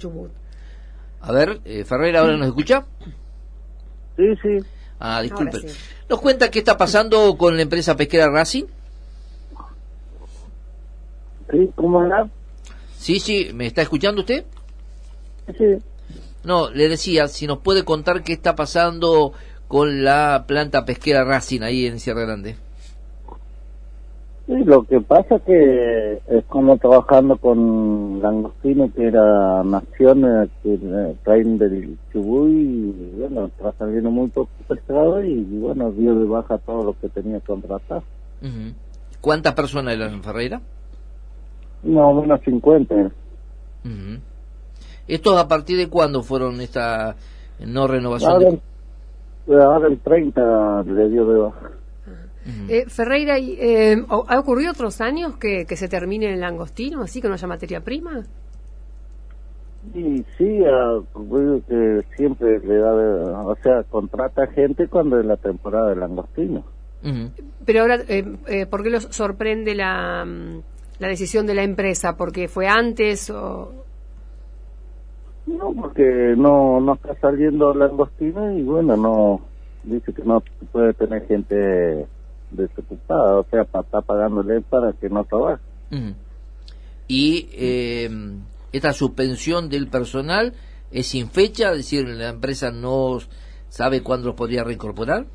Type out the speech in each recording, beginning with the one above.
Chubut. A ver, eh, Ferreira, ¿ahora nos escucha? Sí, sí. Ah, disculpe. Ahora sí. ¿Nos cuenta qué está pasando con la empresa pesquera Racing? Sí, ¿cómo era? Sí, sí, ¿me está escuchando usted? Sí. No, le decía, si nos puede contar qué está pasando con la planta pesquera Racing ahí en Sierra Grande. Sí, lo que pasa que es como trabajando con Langostino, que era naciones que eh, traen del Chubut y bueno, está saliendo muy poco pescado y bueno, dio de baja todo lo que tenía contratado. Ujú. ¿Cuántas personas eran en Ferreira? No, unos 50. Ujú. ¿Estos a partir de cuándo fueron esta no renovación? Ahora, de- ahora el 30 le dio de baja. Eh, Ferreira, y, eh, ¿o- ¿ha ocurrido otros años que, que se termine el langostino, así que no haya materia prima? Y sí, ha ocurrido que siempre le da, o sea, contrata gente cuando es la temporada de langostino. Pero ahora, eh, eh, ¿por qué los sorprende la, mm, la decisión de la empresa? ¿Porque fue antes o...? No, porque no, no está saliendo langostino y bueno, no, dice que no puede tener gente desocupada, o sea, para estar pagándole para que no trabaje. Y eh, esta suspensión del personal es sin fecha, es decir, la empresa no sabe cuándo los podría reincorporar.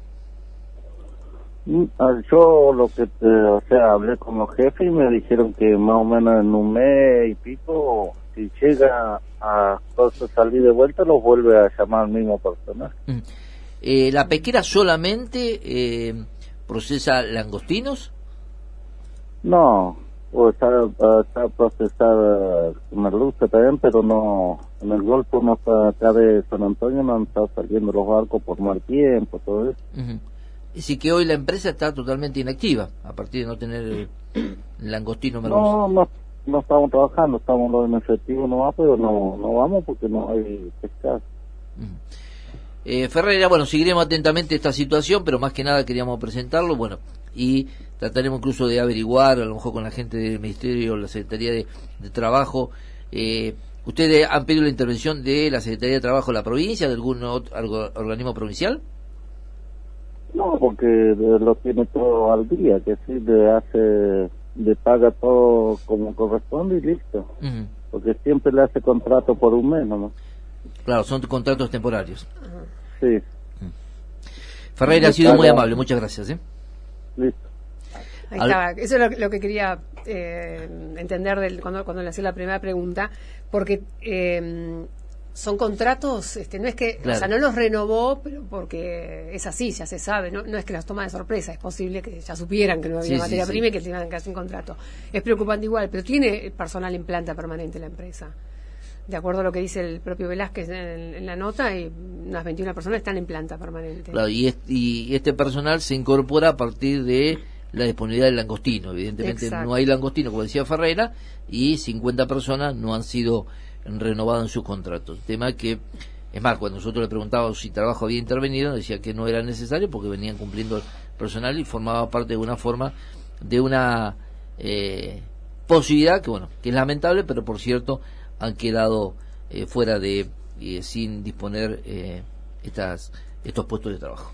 Mm, ah, Yo lo que, te- o sea, hablé con los jefes y me dijeron que más o menos en un mes y pico, si llega a salir de vuelta, los vuelve a llamar al mismo personal. Eh, ¿La pesquera solamente eh, procesa langostinos? No, está, ah, está procesada merluza también, pero no, en el Golfo no está, acá de San Antonio no han estado saliendo los barcos por mal tiempo, todo eso. Ujú. Es decir, que hoy la empresa está totalmente inactiva a partir de no tener el langostino merluza. No, no, no estamos trabajando, estamos los en efectivo nomás, pero no, no vamos porque no hay pescado. Eh, Ferreira, bueno, seguiremos atentamente esta situación, pero más que nada queríamos presentarlo, bueno, y trataremos incluso de averiguar, a lo mejor con la gente del Ministerio, la Secretaría de, de Trabajo. Eh, ¿Ustedes han pedido la intervención de la Secretaría de Trabajo de la provincia, de algún otro algo- organismo provincial? No, porque eh, lo tiene todo al día, que sí, le hace, le paga todo como corresponde y listo. Porque siempre le hace contrato por un mes nomás. Claro, son contratos temporarios. Sí, Ferreira ha sido muy amable, muchas gracias. ¿eh? listo. Ahí Al- estaba. Eso es lo, lo que quería eh, entender del, cuando, cuando le hacía la primera pregunta, porque eh, son contratos, este, no es que, Claro. o sea, no los renovó, pero porque es así, ya se sabe, no, no es que las toma de sorpresa, es posible que ya supieran que no había Sí, materia sí. prima y que tenían que hacer un contrato. Es preocupante igual, pero tiene personal en planta permanente la empresa. De acuerdo a lo que dice el propio Velázquez en, en la nota, y unas 21 personas están en planta permanente. Claro, y, est- y este personal se incorpora a partir de la disponibilidad del langostino. Evidentemente Exacto. no hay langostino, como decía Ferreira, y 50 personas no han sido renovadas en sus contratos. Tema que, es más, cuando nosotros le preguntábamos si trabajo había intervenido, decía que no era necesario porque venían cumpliendo el personal y formaba parte de una forma de una eh, posibilidad que, bueno, que es lamentable, pero por cierto han quedado eh, fuera de, eh, sin disponer eh, estas, estos puestos de trabajo.